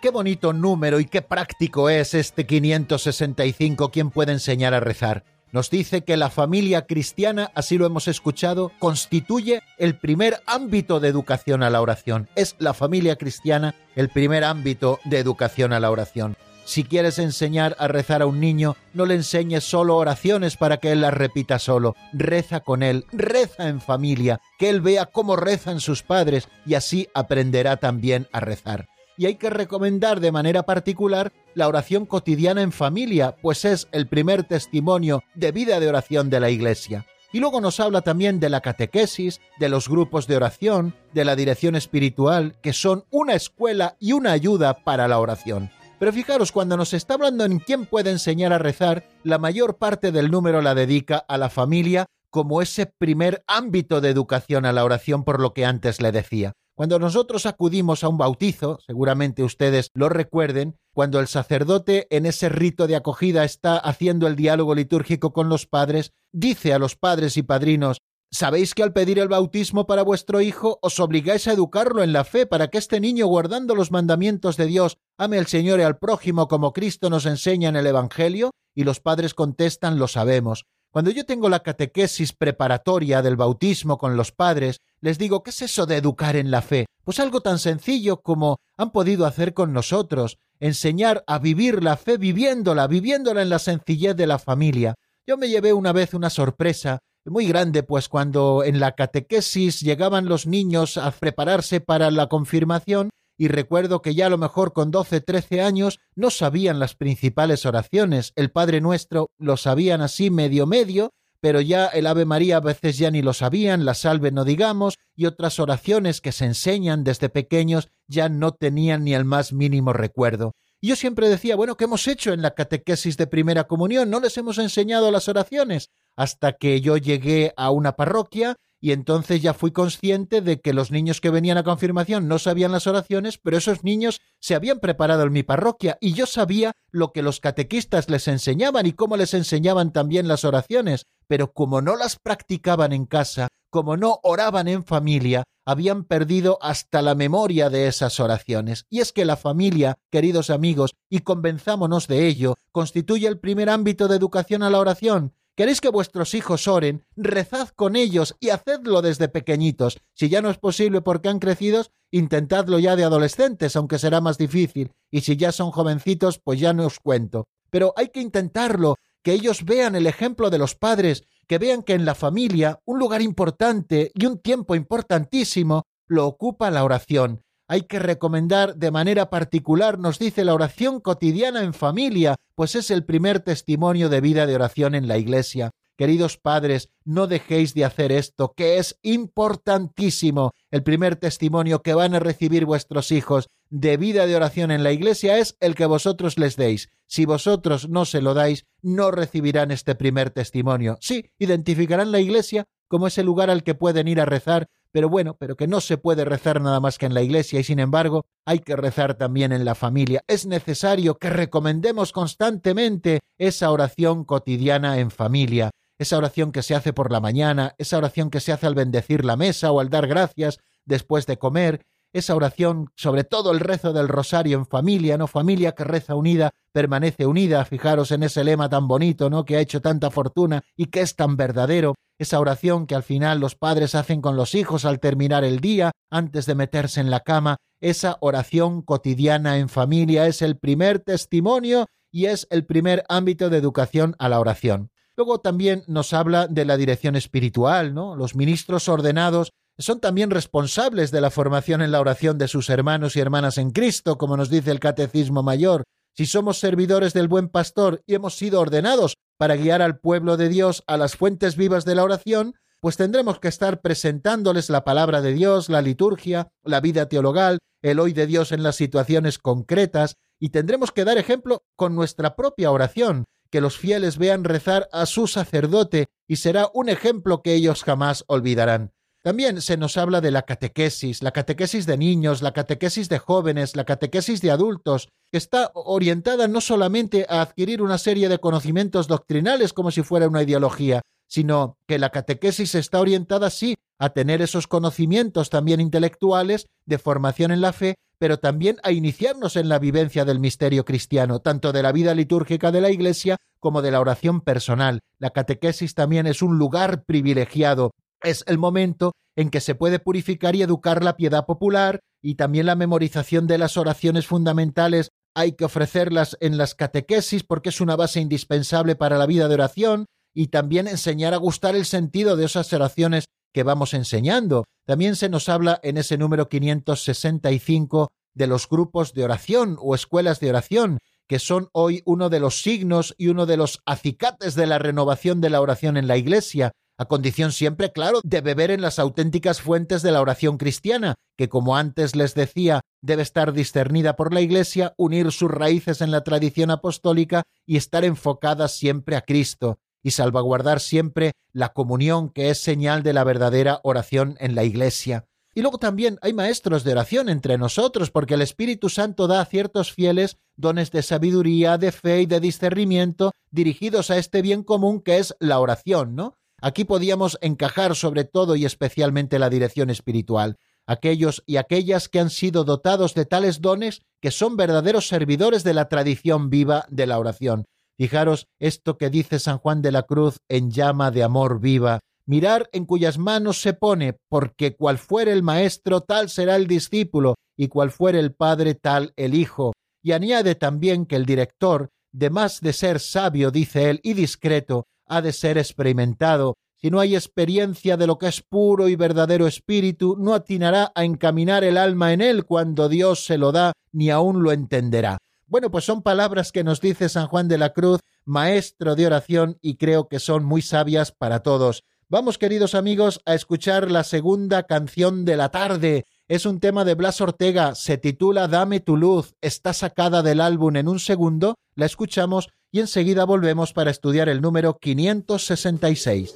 Qué bonito número y qué práctico es este 565. ¿Quién puede enseñar a rezar? Nos dice que la familia cristiana, así lo hemos escuchado, constituye el primer ámbito de educación a la oración. Es la familia cristiana el primer ámbito de educación a la oración. Si quieres enseñar a rezar a un niño, no le enseñes solo oraciones para que él las repita solo. Reza con él, reza en familia, que él vea cómo rezan sus padres y así aprenderá también a rezar. Y hay que recomendar de manera particular la oración cotidiana en familia, pues es el primer testimonio de vida de oración de la Iglesia. Y luego nos habla también de la catequesis, de los grupos de oración, de la dirección espiritual, que son una escuela y una ayuda para la oración. Pero fijaros, cuando nos está hablando en quién puede enseñar a rezar, la mayor parte del número la dedica a la familia como ese primer ámbito de educación a la oración por lo que antes le decía. Cuando nosotros acudimos a un bautizo, seguramente ustedes lo recuerden, cuando el sacerdote en ese rito de acogida está haciendo el diálogo litúrgico con los padres, dice a los padres y padrinos, ¿Sabéis que al pedir el bautismo para vuestro hijo os obligáis a educarlo en la fe para que este niño, guardando los mandamientos de Dios, ame al Señor y al prójimo como Cristo nos enseña en el Evangelio? Y los padres contestan, lo sabemos. Cuando yo tengo la catequesis preparatoria del bautismo con los padres, les digo, ¿qué es eso de educar en la fe? Pues algo tan sencillo como han podido hacer con nosotros, enseñar a vivir la fe viviéndola, viviéndola en la sencillez de la familia. Yo me llevé una vez una sorpresa muy grande, pues cuando en la catequesis llegaban los niños a prepararse para la confirmación, y recuerdo que ya a lo mejor con 12, 13 años no sabían las principales oraciones. El Padre Nuestro lo sabían así medio medio, pero ya el Ave María a veces ya ni lo sabían, la Salve no digamos, y otras oraciones que se enseñan desde pequeños ya no tenían ni el más mínimo recuerdo. Yo siempre decía, bueno, ¿qué hemos hecho en la catequesis de primera comunión? ¿No les hemos enseñado las oraciones? Hasta que yo llegué a una parroquia y entonces ya fui consciente de que los niños que venían a confirmación no sabían las oraciones, pero esos niños se habían preparado en mi parroquia y yo sabía lo que los catequistas les enseñaban y cómo les enseñaban también las oraciones, pero como no las practicaban en casa, como no oraban en familia, habían perdido hasta la memoria de esas oraciones. Y es que la familia, queridos amigos, y convenzámonos de ello, constituye el primer ámbito de educación a la oración, ¿Queréis que vuestros hijos oren? Rezad con ellos y hacedlo desde pequeñitos. Si ya no es posible porque han crecido, intentadlo ya de adolescentes, aunque será más difícil. Y si ya son jovencitos, pues ya no os cuento. Pero hay que intentarlo, que ellos vean el ejemplo de los padres, que vean que en la familia un lugar importante y un tiempo importantísimo lo ocupa la oración hay que recomendar de manera particular, nos dice la oración cotidiana en familia, pues es el primer testimonio de vida de oración en la Iglesia. Queridos padres, no dejéis de hacer esto, que es importantísimo. El primer testimonio que van a recibir vuestros hijos de vida de oración en la Iglesia es el que vosotros les deis. Si vosotros no se lo dais, no recibirán este primer testimonio. Sí, identificarán la Iglesia como ese lugar al que pueden ir a rezar, pero bueno, pero que no se puede rezar nada más que en la iglesia y sin embargo hay que rezar también en la familia. Es necesario que recomendemos constantemente esa oración cotidiana en familia, esa oración que se hace por la mañana, esa oración que se hace al bendecir la mesa o al dar gracias después de comer, esa oración, sobre todo el rezo del rosario en familia, ¿no? Familia que reza unida, permanece unida. Fijaros en ese lema tan bonito, ¿no? Que ha hecho tanta fortuna y que es tan verdadero. Esa oración que al final los padres hacen con los hijos al terminar el día, antes de meterse en la cama. Esa oración cotidiana en familia es el primer testimonio y es el primer ámbito de educación a la oración. Luego también nos habla de la dirección espiritual, ¿no? Los ministros ordenados son también responsables de la formación en la oración de sus hermanos y hermanas en Cristo, como nos dice el Catecismo Mayor. Si somos servidores del buen pastor y hemos sido ordenados para guiar al pueblo de Dios a las fuentes vivas de la oración, pues tendremos que estar presentándoles la palabra de Dios, la liturgia, la vida teologal, el hoy de Dios en las situaciones concretas, y tendremos que dar ejemplo con nuestra propia oración, que los fieles vean rezar a su sacerdote, y será un ejemplo que ellos jamás olvidarán. También se nos habla de la catequesis, la catequesis de niños, la catequesis de jóvenes, la catequesis de adultos, que está orientada no solamente a adquirir una serie de conocimientos doctrinales como si fuera una ideología, sino que la catequesis está orientada sí a tener esos conocimientos también intelectuales de formación en la fe, pero también a iniciarnos en la vivencia del misterio cristiano, tanto de la vida litúrgica de la Iglesia como de la oración personal. La catequesis también es un lugar privilegiado es el momento en que se puede purificar y educar la piedad popular y también la memorización de las oraciones fundamentales hay que ofrecerlas en las catequesis porque es una base indispensable para la vida de oración y también enseñar a gustar el sentido de esas oraciones que vamos enseñando. También se nos habla en ese número 565 de los grupos de oración o escuelas de oración, que son hoy uno de los signos y uno de los acicates de la renovación de la oración en la Iglesia, a condición siempre, claro, de beber en las auténticas fuentes de la oración cristiana, que como antes les decía, debe estar discernida por la Iglesia, unir sus raíces en la tradición apostólica y estar enfocada siempre a Cristo, y salvaguardar siempre la comunión que es señal de la verdadera oración en la Iglesia. Y luego también hay maestros de oración entre nosotros, porque el Espíritu Santo da a ciertos fieles dones de sabiduría, de fe y de discernimiento dirigidos a este bien común que es la oración, ¿no? Aquí podíamos encajar sobre todo y especialmente la dirección espiritual, aquellos y aquellas que han sido dotados de tales dones que son verdaderos servidores de la tradición viva de la oración. Fijaros esto que dice San Juan de la Cruz en llama de amor viva, mirar en cuyas manos se pone, porque cual fuere el maestro, tal será el discípulo, y cual fuere el padre, tal el hijo. Y añade también que el director, de más de ser sabio, dice él, y discreto, ha de ser experimentado. Si no hay experiencia de lo que es puro y verdadero espíritu, no atinará a encaminar el alma en él cuando Dios se lo da, ni aún lo entenderá. Bueno, pues son palabras que nos dice San Juan de la Cruz, maestro de oración, y creo que son muy sabias para todos. Vamos, queridos amigos, a escuchar la segunda canción de la tarde. Es un tema de Blas Ortega, se titula Dame tu luz, está sacada del álbum en un segundo, la escuchamos y enseguida volvemos para estudiar el número 566.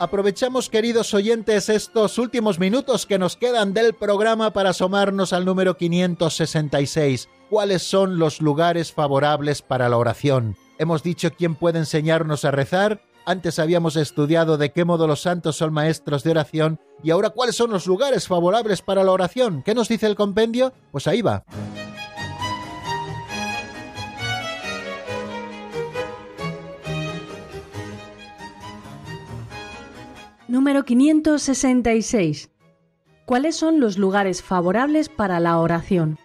Aprovechamos, queridos oyentes, estos últimos minutos que nos quedan del programa para asomarnos al número 566. ¿Cuáles son los lugares favorables para la oración? Hemos dicho quién puede enseñarnos a rezar, antes habíamos estudiado de qué modo los santos son maestros de oración y ahora cuáles son los lugares favorables para la oración. ¿Qué nos dice el compendio? Pues ahí va. Número 566. ¿Cuáles son los lugares favorables para la oración?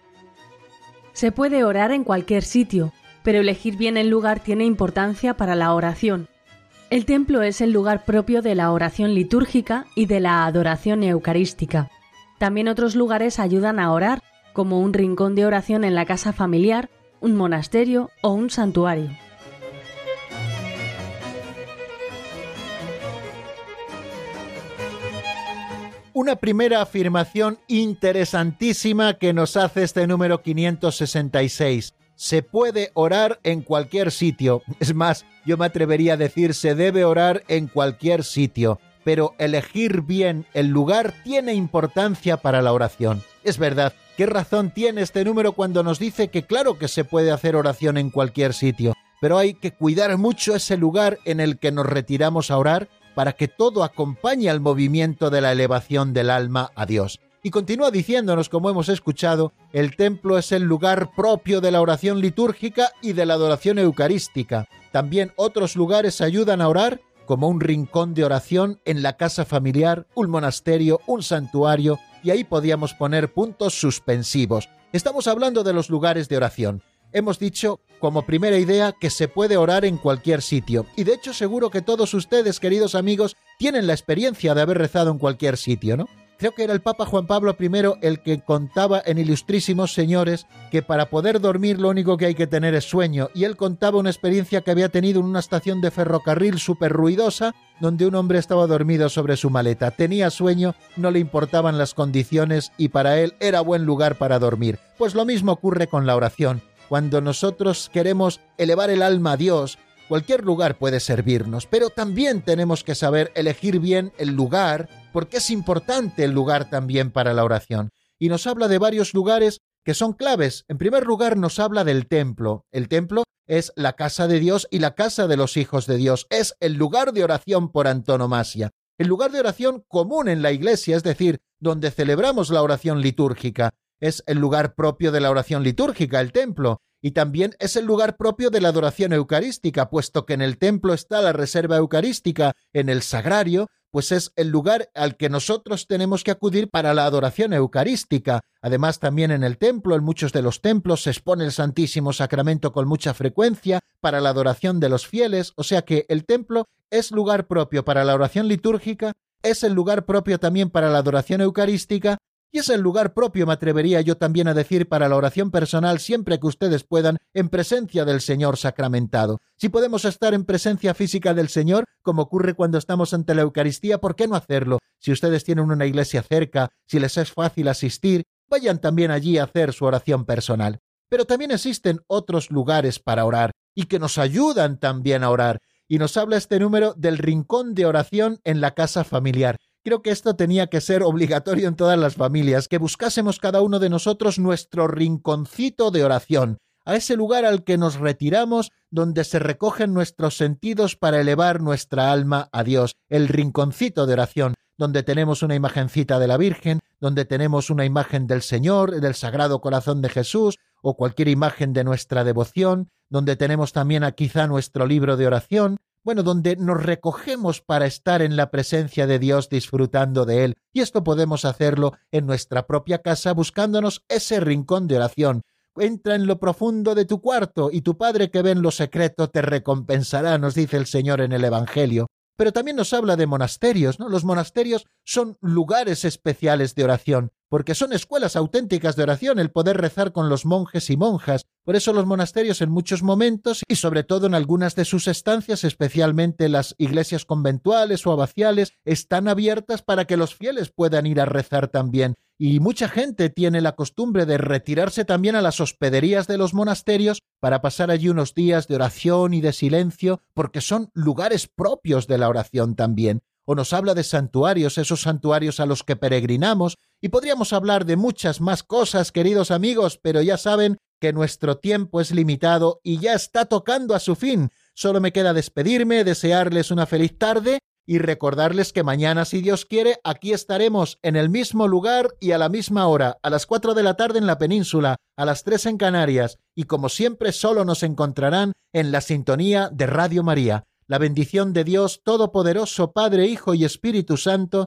Se puede orar en cualquier sitio, pero elegir bien el lugar tiene importancia para la oración. El templo es el lugar propio de la oración litúrgica y de la adoración eucarística. También otros lugares ayudan a orar, como un rincón de oración en la casa familiar, un monasterio o un santuario. Una primera afirmación interesantísima que nos hace este número 566. Se puede orar en cualquier sitio. Es más, yo me atrevería a decir se debe orar en cualquier sitio. Pero elegir bien el lugar tiene importancia para la oración. Es verdad, ¿qué razón tiene este número cuando nos dice que claro que se puede hacer oración en cualquier sitio? Pero hay que cuidar mucho ese lugar en el que nos retiramos a orar para que todo acompañe al movimiento de la elevación del alma a Dios. Y continúa diciéndonos, como hemos escuchado, el templo es el lugar propio de la oración litúrgica y de la adoración eucarística. También otros lugares ayudan a orar, como un rincón de oración en la casa familiar, un monasterio, un santuario, y ahí podíamos poner puntos suspensivos. Estamos hablando de los lugares de oración hemos dicho como primera idea que se puede orar en cualquier sitio. Y de hecho seguro que todos ustedes, queridos amigos, tienen la experiencia de haber rezado en cualquier sitio, ¿no? Creo que era el Papa Juan Pablo I el que contaba en Ilustrísimos Señores que para poder dormir lo único que hay que tener es sueño, y él contaba una experiencia que había tenido en una estación de ferrocarril súper ruidosa, donde un hombre estaba dormido sobre su maleta. Tenía sueño, no le importaban las condiciones y para él era buen lugar para dormir. Pues lo mismo ocurre con la oración. Cuando nosotros queremos elevar el alma a Dios, cualquier lugar puede servirnos, pero también tenemos que saber elegir bien el lugar, porque es importante el lugar también para la oración. Y nos habla de varios lugares que son claves. En primer lugar, nos habla del templo. El templo es la casa de Dios y la casa de los hijos de Dios. Es el lugar de oración por antonomasia. El lugar de oración común en la iglesia, es decir, donde celebramos la oración litúrgica es el lugar propio de la oración litúrgica, el templo, y también es el lugar propio de la adoración eucarística, puesto que en el templo está la reserva eucarística, en el sagrario, pues es el lugar al que nosotros tenemos que acudir para la adoración eucarística. Además, también en el templo, en muchos de los templos, se expone el Santísimo Sacramento con mucha frecuencia para la adoración de los fieles, o sea que el templo es lugar propio para la oración litúrgica, es el lugar propio también para la adoración eucarística y es el lugar propio, me atrevería yo también a decir, para la oración personal siempre que ustedes puedan, en presencia del Señor sacramentado. Si podemos estar en presencia física del Señor, como ocurre cuando estamos ante la Eucaristía, ¿por qué no hacerlo? Si ustedes tienen una iglesia cerca, si les es fácil asistir, vayan también allí a hacer su oración personal. Pero también existen otros lugares para orar y que nos ayudan también a orar. Y nos habla este número del rincón de oración en la casa familiar. Creo que esto tenía que ser obligatorio en todas las familias, que buscásemos cada uno de nosotros nuestro rinconcito de oración, a ese lugar al que nos retiramos donde se recogen nuestros sentidos para elevar nuestra alma a Dios, el rinconcito de oración, donde tenemos una imagencita de la Virgen, donde tenemos una imagen del Señor, del Sagrado Corazón de Jesús, o cualquier imagen de nuestra devoción, donde tenemos también a quizá nuestro libro de oración, bueno, donde nos recogemos para estar en la presencia de Dios disfrutando de Él. Y esto podemos hacerlo en nuestra propia casa buscándonos ese rincón de oración. Entra en lo profundo de tu cuarto y tu Padre que ve en lo secreto te recompensará, nos dice el Señor en el Evangelio. Pero también nos habla de monasterios, ¿no? Los monasterios son lugares especiales de oración porque son escuelas auténticas de oración el poder rezar con los monjes y monjas. Por eso los monasterios en muchos momentos y sobre todo en algunas de sus estancias, especialmente las iglesias conventuales o abaciales, están abiertas para que los fieles puedan ir a rezar también. Y mucha gente tiene la costumbre de retirarse también a las hospederías de los monasterios para pasar allí unos días de oración y de silencio, porque son lugares propios de la oración también. o nos habla de santuarios, esos santuarios a los que peregrinamos, y podríamos hablar de muchas más cosas, queridos amigos, pero ya saben que nuestro tiempo es limitado y ya está tocando a su fin. Solo me queda despedirme, desearles una feliz tarde y recordarles que mañana, si Dios quiere, aquí estaremos en el mismo lugar y a la misma hora, a las cuatro de la tarde en la península, a las tres en Canarias, y como siempre solo nos encontrarán en la sintonía de Radio María. La bendición de Dios Todopoderoso, Padre, Hijo y Espíritu Santo,